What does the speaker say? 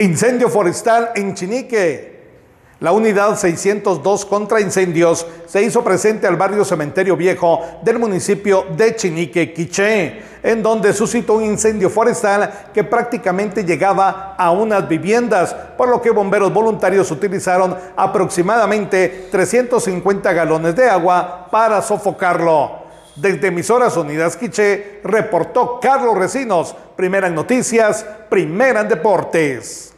Incendio forestal en Chinique. La unidad 602 contra incendios se hizo presente al barrio Cementerio Viejo del municipio de Chinique, Quiché, en donde suscitó un incendio forestal que prácticamente llegaba a unas viviendas, por lo que bomberos voluntarios utilizaron aproximadamente 350 galones de agua para sofocarlo. Desde Emisoras Unidas Quiché, reportó Carlos Recinos, primera en noticias, primera en deportes.